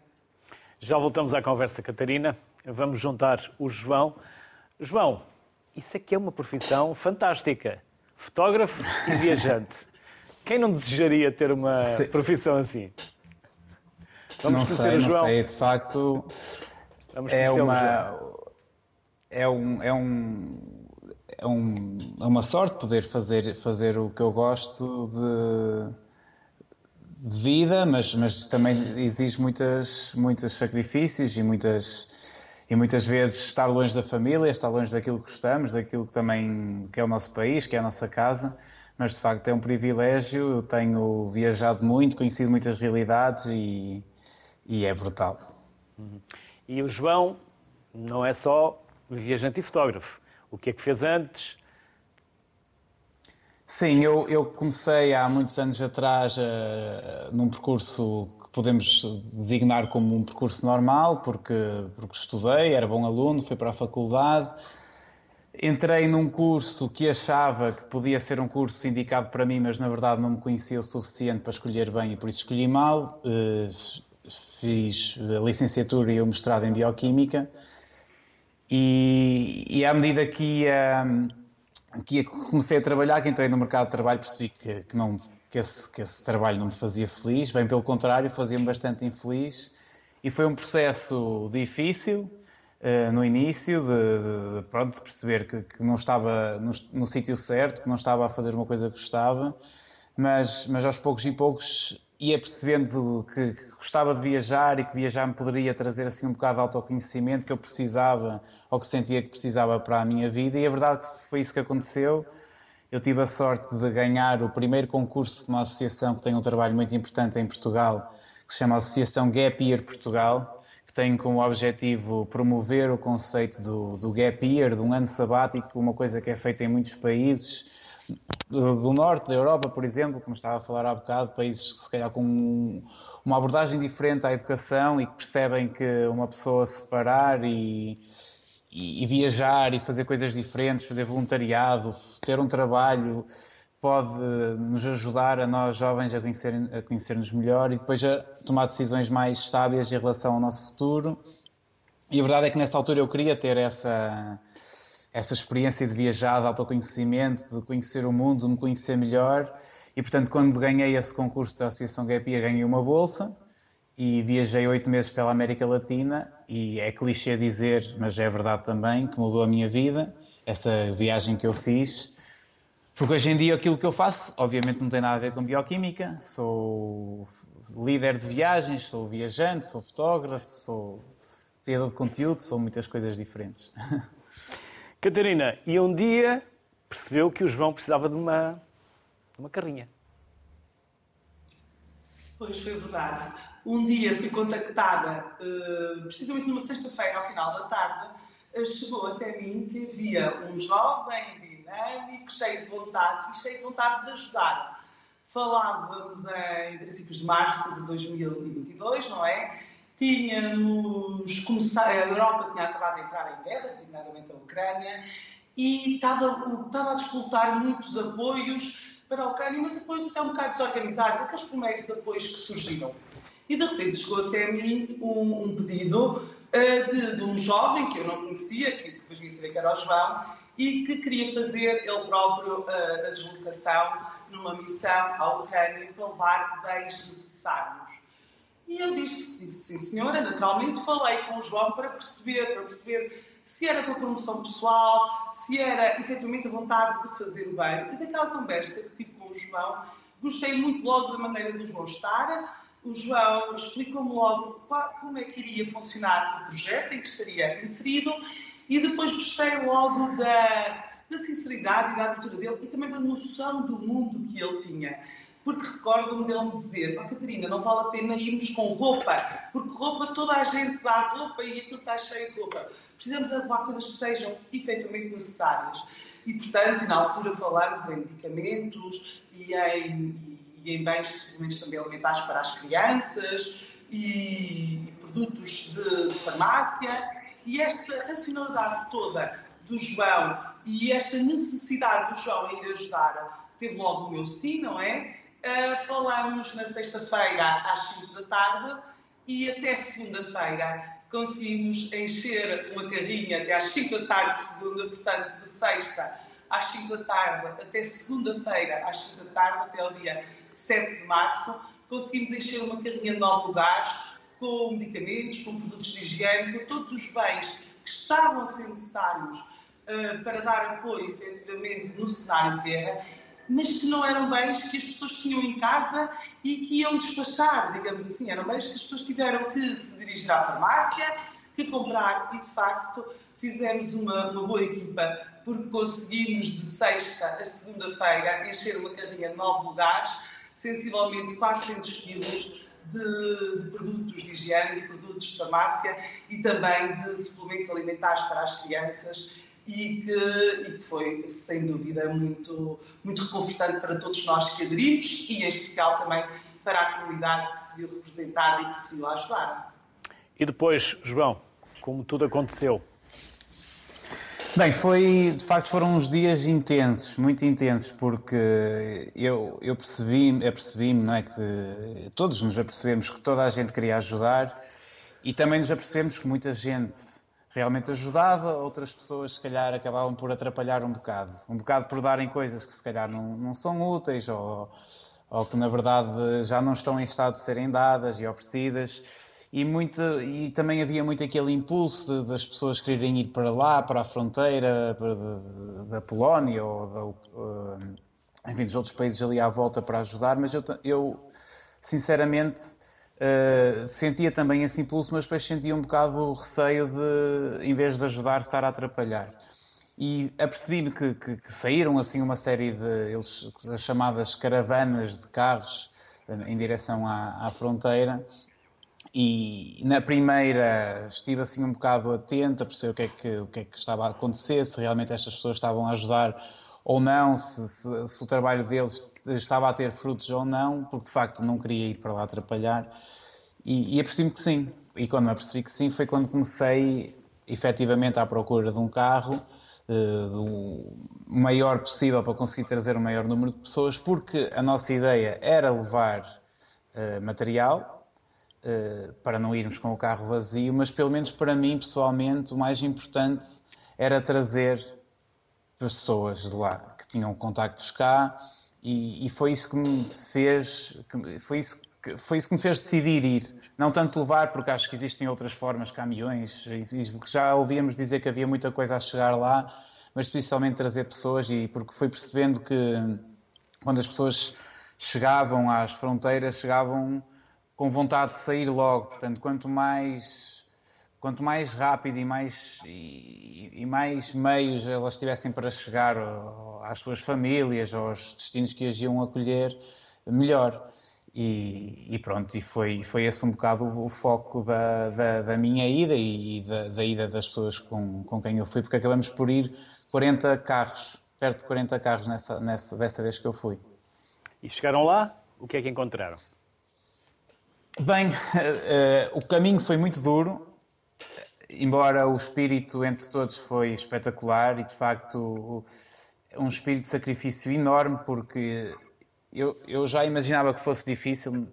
Já voltamos à conversa, Catarina. Vamos juntar o João. João, isso aqui é uma profissão fantástica. Fotógrafo e viajante. Quem não desejaria ter uma Sim. profissão assim? Vamos não sei, João. Não sei, de facto Vamos é uma é um, é um é, um, é uma sorte poder fazer fazer o que eu gosto de de vida, mas, mas também exige muitas, muitos sacrifícios e muitas, e muitas vezes estar longe da família, estar longe daquilo que gostamos, daquilo que também que é o nosso país, que é a nossa casa. Mas de facto é um privilégio. Eu tenho viajado muito, conhecido muitas realidades e, e é brutal. Uhum. E o João não é só viajante e fotógrafo. O que é que fez antes? Sim, eu, eu comecei há muitos anos atrás uh, num percurso que podemos designar como um percurso normal, porque, porque estudei, era bom aluno, fui para a faculdade. Entrei num curso que achava que podia ser um curso indicado para mim, mas na verdade não me conhecia o suficiente para escolher bem e por isso escolhi mal. Uh, fiz a licenciatura e o mestrado em Bioquímica. E, e à medida que ia. Uh, que comecei a trabalhar, que entrei no mercado de trabalho, percebi que, que não, que esse, que esse trabalho não me fazia feliz, bem pelo contrário, fazia-me bastante infeliz. E foi um processo difícil uh, no início, de, de, pronto, de perceber que, que não estava no, no sítio certo, que não estava a fazer uma coisa que gostava, mas, mas aos poucos e poucos ia percebendo que, que, gostava de viajar e que viajar me poderia trazer assim um bocado de autoconhecimento que eu precisava ou que sentia que precisava para a minha vida e a verdade é que foi isso que aconteceu. Eu tive a sorte de ganhar o primeiro concurso de uma associação que tem um trabalho muito importante em Portugal, que se chama Associação Gap Year Portugal, que tem como objetivo promover o conceito do, do Gap Year, de um ano sabático, uma coisa que é feita em muitos países, do, norte da Europa, por exemplo, como estava a falar há bocado, países que se calhar com uma abordagem diferente à educação e que percebem que uma pessoa separar e, e, e, viajar e fazer coisas diferentes, fazer voluntariado, ter um trabalho, pode nos ajudar a nós jovens a, conhecer, a melhor e depois a tomar decisões mais sábias em relação ao nosso futuro. E a verdade é que nessa altura eu queria ter essa essa experiência de viajar, de autoconhecimento, de conhecer o mundo, de me conhecer melhor. E, portanto, quando ganhei esse concurso da Associação Gap Year, ganhei uma bolsa e viajei oito meses pela América Latina. E é clichê dizer, mas é verdade também, que mudou a minha vida, essa viagem que eu fiz. Porque hoje em dia aquilo que eu faço, obviamente, não tem nada a ver com bioquímica. Sou líder de viagens, sou viajante, sou fotógrafo, sou criador de conteúdo, sou muitas coisas diferentes. Catarina, e um dia percebeu que o João precisava de uma, de uma carrinha. Pois foi verdade. Um dia fui contactada, uh, precisamente numa sexta-feira, ao final da tarde, uh, chegou até mim que havia um jovem dinâmico, cheio de vontade e cheio de vontade de ajudar. Falávamos em princípios de março de 2022, não é? Tínhamos começado, a Europa tinha acabado de entrar em guerra, designadamente a Ucrânia, e estava, estava a disputar muitos apoios para a Ucrânia, mas apoios até um bocado desorganizados, aqueles primeiros apoios que surgiram. E de repente chegou até mim um, um pedido uh, de, de, um jovem que eu não conhecia, que depois vim saber que era o João, e que queria fazer ele próprio uh, a deslocação numa missão à Ucrânia para levar bens necessários. E eu disse, disse sim senhora, naturalmente falei com o João para perceber, para perceber se era para promoção pessoal, se era efetivamente a vontade de fazer o bem. E daquela conversa que tive com o João, gostei muito logo da maneira do João estar. O João explicou-me logo como é que iria funcionar o projeto em que estaria inserido e depois gostei logo da, da sinceridade e da abertura dele e também da noção do mundo que ele tinha porque recordo-me dele me dizer, oh, Catarina, não vale a pena irmos com roupa, porque roupa toda a gente dá roupa e aquilo está cheio de roupa. Precisamos de levar coisas que sejam efetivamente necessárias. E, portanto, na altura falámos em medicamentos e em, e em bens de suplementos também alimentares para as crianças e, e produtos de, de farmácia. E esta racionalidade toda do João e esta necessidade do João em ir ajudar teve logo o meu sim, não é? Falamos na sexta-feira às 5 da tarde e até segunda-feira conseguimos encher uma carrinha até às 5 da tarde de segunda, portanto, de sexta às 5 da tarde até segunda-feira às 5 da tarde, até o dia 7 de março, conseguimos encher uma carrinha de 9 lugares com medicamentos, com produtos de higiene, com todos os bens que estavam a ser necessários uh, para dar apoio, efetivamente, no cenário de guerra mas que não eram bens que as pessoas tinham em casa e que iam despachar, digamos assim. Eram bens que as pessoas tiveram que se dirigir à farmácia, que comprar e, de facto, fizemos uma, uma boa equipa porque conseguimos de sexta a segunda-feira encher uma carrinha de nove lugares, sensivelmente 400 quilos de, de, produtos de higiene, de produtos de farmácia e também de suplementos alimentares para as crianças e que, e que foi, sem dúvida, muito, muito reconfortante para todos nós que aderimos e, em especial, também para a comunidade que se viu representada e que se viu ajudar. E depois, João, como tudo aconteceu? Bem, foi, de facto, foram uns dias intensos, muito intensos, porque eu, eu percebi-me, percebi não é, que todos nos apercebemos que toda a gente queria ajudar e também nos apercebemos que muita gente realmente ajudava, outras pessoas se calhar acabavam por atrapalhar um bocado. Um bocado por darem coisas que se calhar não, não são úteis ou, ou que na verdade já não estão em estado de serem dadas e oferecidas. E, muito, e também havia muito aquele impulso de, das pessoas quererem ir para lá, para a fronteira para, de, da Polónia ou da, uh, enfim, dos outros países ali à volta para ajudar, mas eu, eu sinceramente Uh, sentia também esse impulso, mas depois sentia um bocado o receio de, em vez de ajudar, estar a atrapalhar. E apercebi-me que, que, que, saíram assim uma série de eles, as chamadas caravanas de carros eh, em direção à, à fronteira. E na primeira estive assim um bocado atento a perceber o que, é que, o que é que estava a acontecer, se realmente estas pessoas estavam a ajudar ou não, se, se, se o trabalho deles estava a ter frutos ou não, porque de facto não queria ir para lá atrapalhar. E, e apercebi-me que sim. E quando me apercebi que sim, foi quando comecei efetivamente à procura de um carro uh, do maior possível para conseguir trazer o maior número de pessoas, porque a nossa ideia era levar uh, material uh, para não irmos com o carro vazio, mas pelo menos para mim, pessoalmente, o mais importante era trazer pessoas de lá que tinham contactos cá e, e, foi isso que me fez, foi isso, que, foi isso que me fez decidir ir. Não tanto levar, porque acho que existem outras formas, caminhões, porque já ouvíamos dizer que havia muita coisa a chegar lá, mas principalmente trazer pessoas e porque foi percebendo que quando as pessoas chegavam às fronteiras, chegavam com vontade de sair logo. Portanto, quanto mais quanto mais rápido e mais, e, e, mais meios elas tivessem para chegar às suas famílias, aos destinos que as iam acolher, melhor. E, e, pronto, e foi, foi esse um bocado o, foco da, da, da minha ida e da, da, ida das pessoas com, com quem eu fui, porque acabamos por ir 40 carros, perto de 40 carros nessa, nessa, dessa vez que eu fui. E chegaram lá, o que é que encontraram? Bem, uh, uh, o caminho foi muito duro, embora o espírito entre todos foi espetacular e de facto um espírito de sacrifício enorme porque eu, eu já imaginava que fosse difícil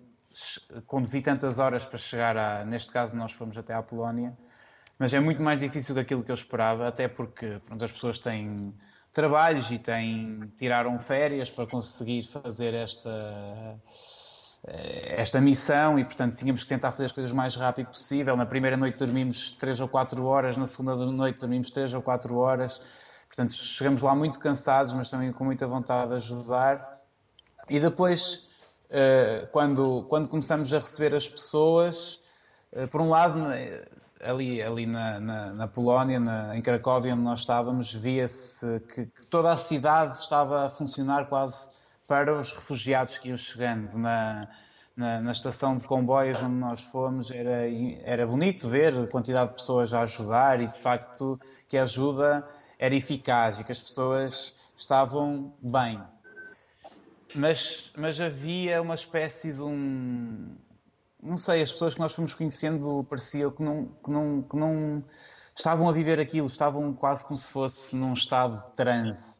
conduzir tantas horas para chegar a, neste caso nós fomos até à Polónia, mas é muito mais difícil daquilo que eu esperava, até porque pronto, as pessoas têm trabalhos e têm, tiraram férias para conseguir fazer esta, esta missão e, portanto, tínhamos que tentar fazer as coisas o mais rápido possível. Na primeira noite dormimos 3 ou 4 horas, na segunda noite dormimos 3 ou 4 horas. Portanto, chegamos lá muito cansados, mas também com muita vontade de ajudar. E depois, eh, quando, quando começamos a receber as pessoas, eh, por um lado, ali, ali na, na, na Polónia, na, em Cracóvia, onde nós estávamos, via-se que, que, toda a cidade estava a funcionar quase para os refugiados que iam chegando. Na, na, na, estação de comboios onde nós fomos, era, era bonito ver a quantidade de pessoas a ajudar e, de facto, que a ajuda era eficaz e que as pessoas estavam bem. Mas, mas havia uma espécie de um, não sei, as pessoas que nós fomos conhecendo parecia que não, que não, que não estavam a viver aquilo, estavam quase como se fosse num estado de transe.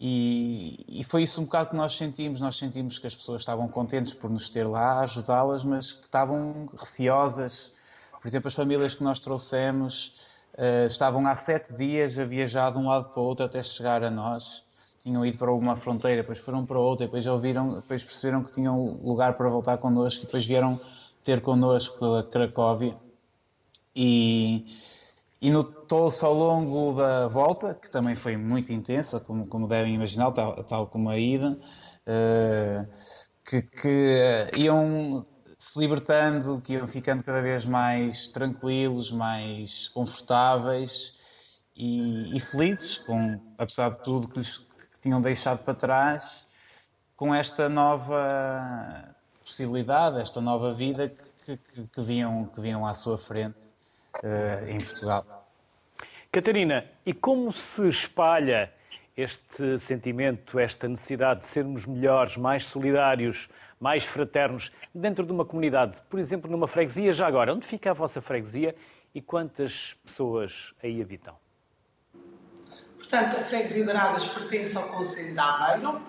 E, e, foi isso um bocado que nós sentimos. Nós sentimos que as pessoas estavam contentes por nos ter lá, ajudá-las, mas que estavam receosas. Por exemplo, as famílias que nós trouxemos uh, estavam há sete dias a viajar de um lado para o outro até chegar a nós. Tinham ido para alguma fronteira, depois foram para outra, depois ouviram, depois perceberam que tinham lugar para voltar connosco e depois vieram ter connosco pela Cracóvia e, e notou-se ao longo da volta, que também foi muito intensa, como, como devem imaginar, tal, tal como a ida, uh, que, que iam se libertando, que iam ficando cada vez mais tranquilos, mais confortáveis e, e felizes, com, apesar de tudo que lhes que tinham deixado para trás, com esta nova possibilidade, esta nova vida que, que, que vinham, que vinham à sua frente uh, em Portugal. Catarina, e como se espalha este sentimento, esta necessidade de sermos melhores, mais solidários, mais fraternos dentro de uma comunidade, por exemplo, numa freguesia? Já agora, onde fica a vossa freguesia e quantas pessoas aí habitam? Portanto, a freguesia de Aradas pertence ao Conselho de Aveiro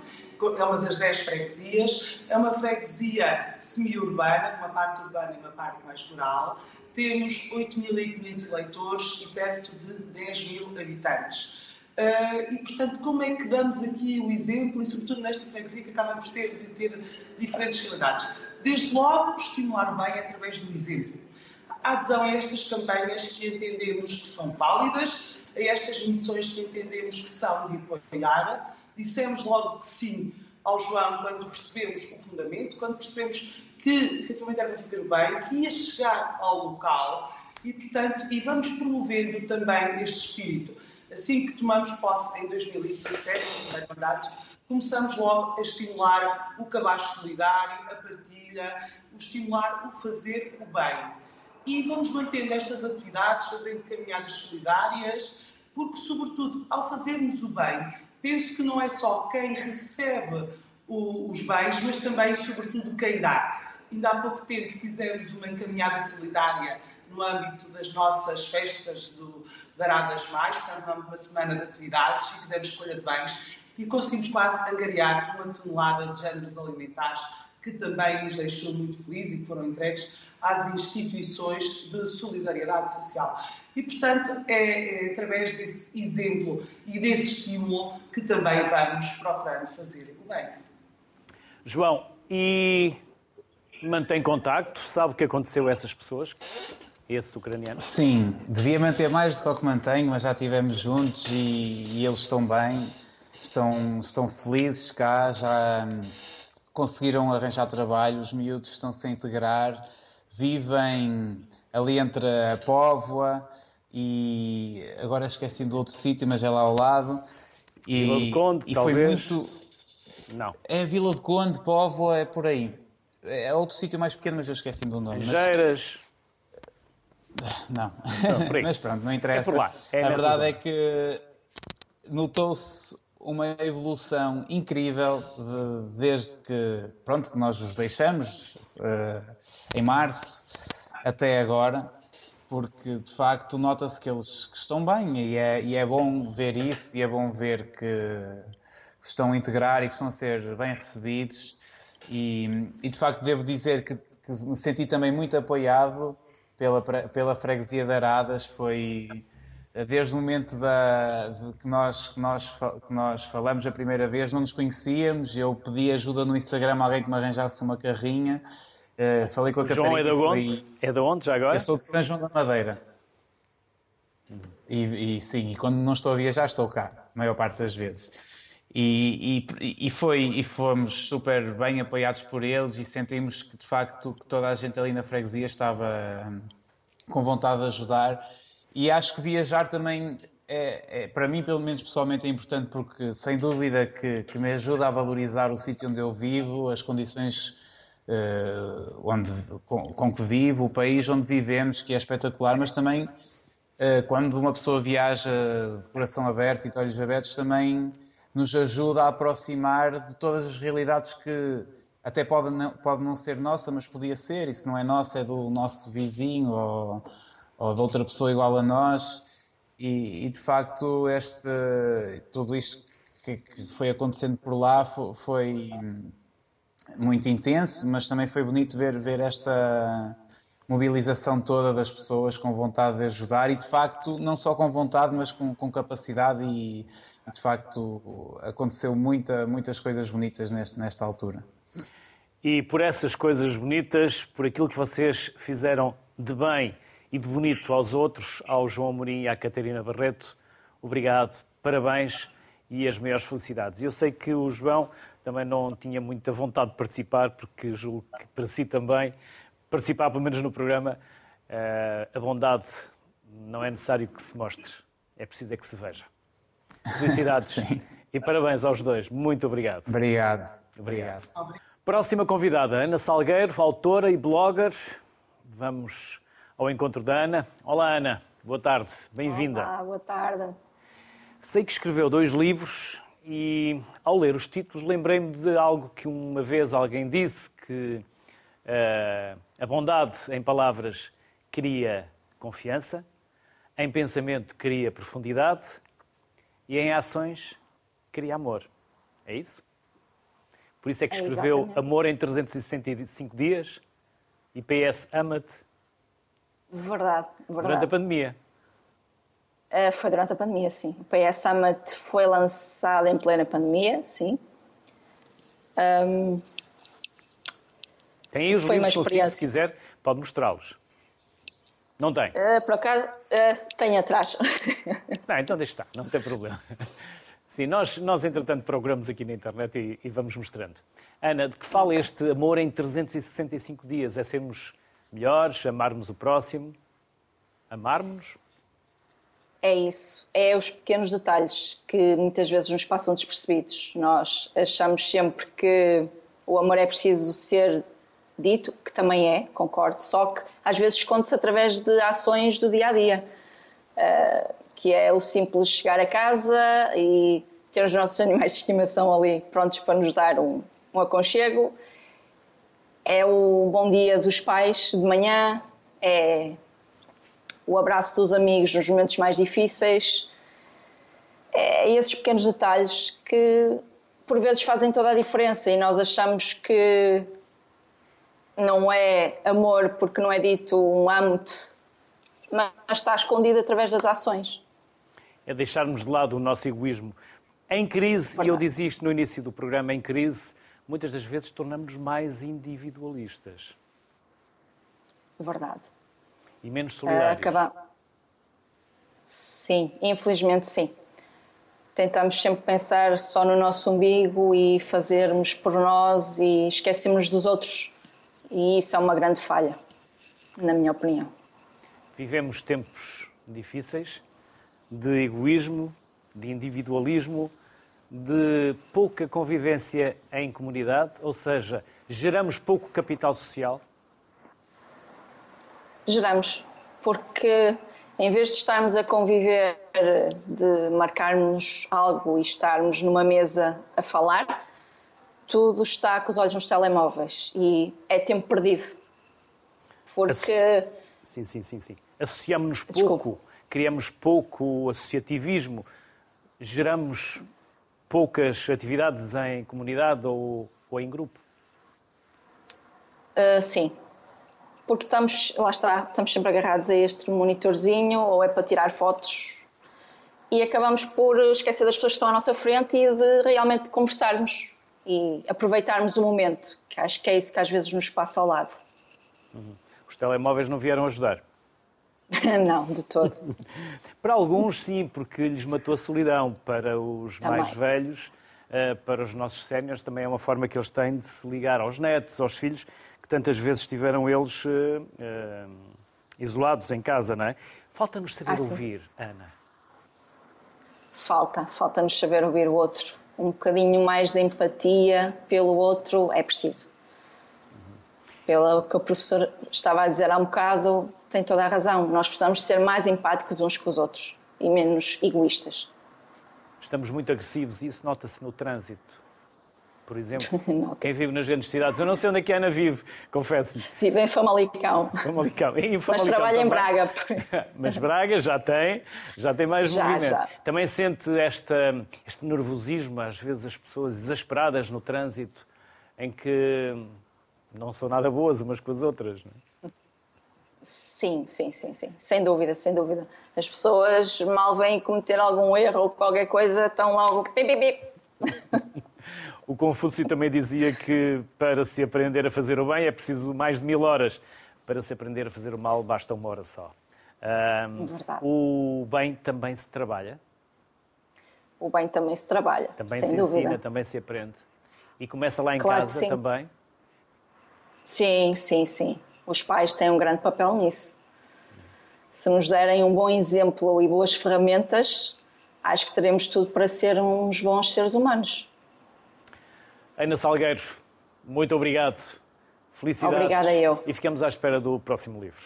é uma das 10 freguesias, é uma freguesia semi-urbana, com uma parte urbana e uma parte mais rural. Temos 8.500 eleitores e perto de 10 mil habitantes. Uh, e, portanto, como é que damos aqui o exemplo, e sobretudo nesta freguesia que acaba por ser de ter diferentes realidades? Desde logo, estimular bem através do exemplo. A adesão a estas campanhas que entendemos que são válidas, a estas missões que entendemos que são de apoiar, Dissemos logo que sim ao João quando percebemos o fundamento, quando percebemos que efetivamente era fazer o bem, que ia chegar ao local e, portanto, e vamos promovendo também este espírito. Assim que tomamos posse em 2017, no primeiro mandato, começamos logo a estimular o cabaz solidário, a partilha, o estimular o fazer o bem. E vamos mantendo estas atividades, fazendo caminhadas solidárias, porque, sobretudo, ao fazermos o bem, penso que não é só quem recebe os bens, mas também, sobretudo, quem dá. Ainda há pouco tempo fizemos uma encaminhada solidária no âmbito das nossas festas do Daradas Mais, portanto, uma semana de atividades e fizemos escolha de bens e conseguimos quase angariar uma tonelada de géneros alimentares que também nos deixou muito felizes e que foram entregues às instituições de solidariedade social. E, portanto, é, é, através desse exemplo e desse estímulo que também vamos procurando fazer o bem. João, e mantém contacto? Sabe o que aconteceu a essas pessoas? Esses ucranianos? Sim, devia manter mais do que o que mantenho, mas já estivemos juntos e, e, eles estão bem, estão, estão felizes cá, já hum, conseguiram arranjar trabalho, os miúdos estão-se a integrar, vivem ali entre a Póvoa, e agora esqueci do outro sítio, mas é lá ao lado. E, Vila de Conde, e talvez. Muito... Não. É Vila de Conde, Povo, é por aí. É outro sítio mais pequeno, mas eu esqueci do nome. Geiras. Mas... Não. não mas pronto, não interessa. É por lá. É a verdade zona. é que notou-se uma evolução incrível de, desde que, pronto, que nós os deixamos uh, em março até agora porque de facto nota-se que eles que estão bem e é, e é bom ver isso e é bom ver que, que se estão a integrar e que estão a ser bem recebidos e, e de facto devo dizer que, que, me senti também muito apoiado pela, pela freguesia de Aradas, foi desde o momento da, que, nós, que, nós, que nós falamos a primeira vez, não nos conhecíamos. Eu pedi ajuda no Instagram a alguém que me arranjasse uma carrinha. Uh, falei com a João Catarina. é de onde? É de onde já agora? Eu sou de São João da Madeira. E, e, sim, e quando não estou a viajar, estou cá, a maior parte das vezes. E, e, e, foi, e fomos super bem apoiados por eles e sentimos que de facto que toda a gente ali na freguesia estava hum, com vontade de ajudar. E acho que viajar também, é, é, para mim, pelo menos pessoalmente, é importante porque sem dúvida que, que me ajuda a valorizar o sítio onde eu vivo, as condições uh, onde, com, com que vivo, o país onde vivemos, que é espetacular, mas também eh, quando uma pessoa viaja de coração aberto e de olhos abertos, também nos ajuda a aproximar de todas as realidades que até pode não, pode não ser nossa, mas podia ser, e se não é nossa, é do nosso vizinho ou, ou de outra pessoa igual a nós. E, e de facto, este, tudo isto que, que, foi acontecendo por lá foi, foi muito intenso, mas também foi bonito ver, ver esta mobilização toda das pessoas com vontade de ajudar e, de facto, não só com vontade, mas com, com capacidade e, de facto, aconteceu muita, muitas coisas bonitas neste, nesta altura. E por essas coisas bonitas, por aquilo que vocês fizeram de bem e de bonito aos outros, ao João Amorim e à Catarina Barreto, obrigado, parabéns e as maiores felicidades. Eu sei que o João também não tinha muita vontade de participar, porque julgo que para si também participar, pelo menos no programa, uh, a bondade não é necessário que se mostre, é preciso é que se veja. Felicidades e parabéns aos dois. Muito obrigado. Obrigado. Obrigado. obrigado. Próxima convidada, Ana Salgueiro, autora e blogger. Vamos ao encontro da Ana. Olá, Ana. Boa tarde. Bem-vinda. Olá, boa tarde. Sei que escreveu dois livros e, ao ler os títulos, lembrei-me de algo que uma vez alguém disse que uh, a bondade, em palavras, cria confiança, em pensamento, cria profundidade e em ações, cria amor. É isso? Por isso é que é escreveu é Amor em 365 Dias e PS Ama-te. Verdade, verdade. Durante a pandemia. Uh, foi durante a pandemia, sim. O PS Ama-te foi lançado em plena pandemia, sim. Um, tem aí os livros se quiser, pode mostrá-los. Não tem? Uh, por acaso, uh, tem atrás. Não, então deixa estar, não tem problema. Sim, nós, nós entretanto procuramos aqui na internet e, e vamos mostrando. Ana, de que fala este amor em 365 dias? É sermos melhores, amarmos o próximo? Amarmos? É isso. É os pequenos detalhes que muitas vezes nos passam despercebidos. Nós achamos sempre que o amor é preciso ser dito, que também é, concordo, só que às vezes esconde-se através de ações do dia a dia, uh, que é o simples chegar a casa e ter os nossos animais de estimação ali prontos para nos dar um, um aconchego. É o bom dia dos pais de manhã, é o abraço dos amigos nos momentos mais difíceis. É esses pequenos detalhes que por vezes fazem toda a diferença e nós achamos que não é amor porque não é dito um amo-te, mas está escondido através das ações. É deixarmos de lado o nosso egoísmo. Em crise, e eu dizia isto no início do programa, em crise, muitas das vezes tornamos-nos mais individualistas. Verdade. E menos solidários. Acaba... Sim, infelizmente sim. Tentamos sempre pensar só no nosso umbigo e fazermos por nós e esquecemos dos outros e isso é uma grande falha, na minha opinião. Vivemos tempos difíceis de egoísmo, de individualismo, de pouca convivência em comunidade, ou seja, geramos pouco capital social? Geramos, porque em vez de estarmos a conviver, de marcarmos algo e estarmos numa mesa a falar, tudo está com os olhos nos telemóveis e é tempo perdido. Porque. Sim, sim, sim, sim. Associamos-nos pouco, criamos pouco associativismo, geramos poucas atividades em comunidade ou, ou em grupo. Uh, sim, porque estamos, lá está, estamos sempre agarrados a este monitorzinho, ou é para tirar fotos, e acabamos por esquecer das pessoas que estão à nossa frente e de realmente conversarmos e aproveitarmos o momento, que acho que é isso que às vezes nos passa ao lado. Uhum. Os telemóveis não vieram ajudar? não, de todo. para alguns, sim, porque lhes matou a solidão. Para os também. mais velhos, eh, para os nossos séniores, também é uma forma que eles têm de se ligar aos netos, aos filhos, que tantas vezes estiveram eles uh, uh, isolados em casa, não é? Falta-nos saber ah, ouvir, Ana. Falta, falta-nos saber ouvir o outro. Um bocadinho mais de empatia pelo outro é preciso. Pelo que o professor estava a dizer há um bocado, tem toda a razão. Nós precisamos ser mais empáticos uns com os outros e menos egoístas. Estamos muito agressivos e isso nota-se no trânsito. Por exemplo, quem vive nas grandes cidades. Eu não sei onde é que a Ana vive, confesso-lhe. Vive em Famalicão. Famalicão. Em Famalicão Mas trabalha também. em Braga. Mas Braga já tem, já tem mais já, movimento. Já. Também sente esta, este nervosismo, às vezes as pessoas exasperadas no trânsito, em que não são nada boas umas com as outras. Não é? Sim, sim, sim, sim, sem dúvida, sem dúvida. As pessoas mal vêm cometer algum erro ou qualquer coisa, estão logo pip, pip, pip. O Confúcio também dizia que para se aprender a fazer o bem é preciso mais de mil horas. Para se aprender a fazer o mal basta uma hora só. Um, Verdade. O bem também se trabalha? O bem também se trabalha, também sem se dúvida. ensina, também se aprende. E começa lá em claro casa também? Sim, sim, sim. Os pais têm um grande papel nisso. Se nos derem um bom exemplo e boas ferramentas, acho que teremos tudo para ser uns bons seres humanos. Ana Salgueiro, muito obrigado. Felicidades. Obrigada eu. E ficamos à espera do próximo livro.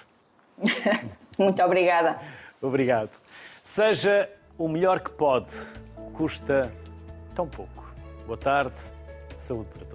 muito obrigada. Obrigado. Seja o melhor que pode. Custa tão pouco. Boa tarde. Saúde para todos.